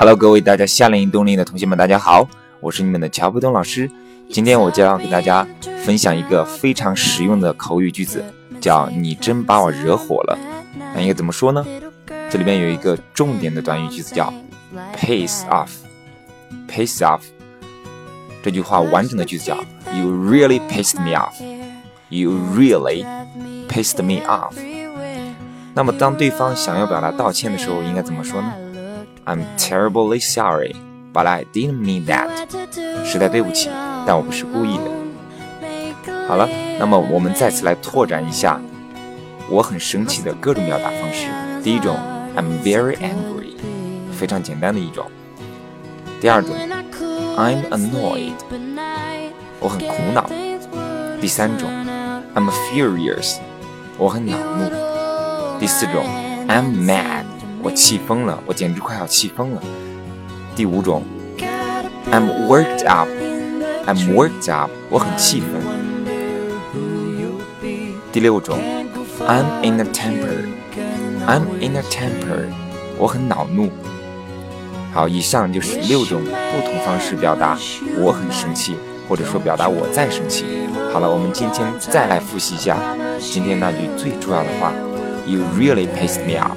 Hello，各位大家夏令营冬令营的同学们，大家好，我是你们的乔布东老师。今天我将要给大家分享一个非常实用的口语句子，叫“你真把我惹火了”。那应该怎么说呢？这里面有一个重点的短语句子叫 “piss off”，piss off。这句话完整的句子叫 “You really pissed me off”。You really pissed me off。那么当对方想要表达道歉的时候，应该怎么说呢？I'm terribly sorry, but I didn't mean that。实在对不起，但我不是故意的。好了，那么我们再次来拓展一下我很生气的各种表达方式。第一种，I'm very angry，非常简单的一种。第二种，I'm annoyed，我很苦恼。第三种，I'm furious，我很恼怒。第四种，I'm mad。我气疯了，我简直快要气疯了。第五种，I'm worked up，I'm worked up，我很气愤。第六种，I'm in a temper，I'm in a temper，我很恼怒。好，以上就是六种不同方式表达我很生气，或者说表达我在生气。好了，我们今天再来复习一下今天那句最重要的话：You really pissed me off。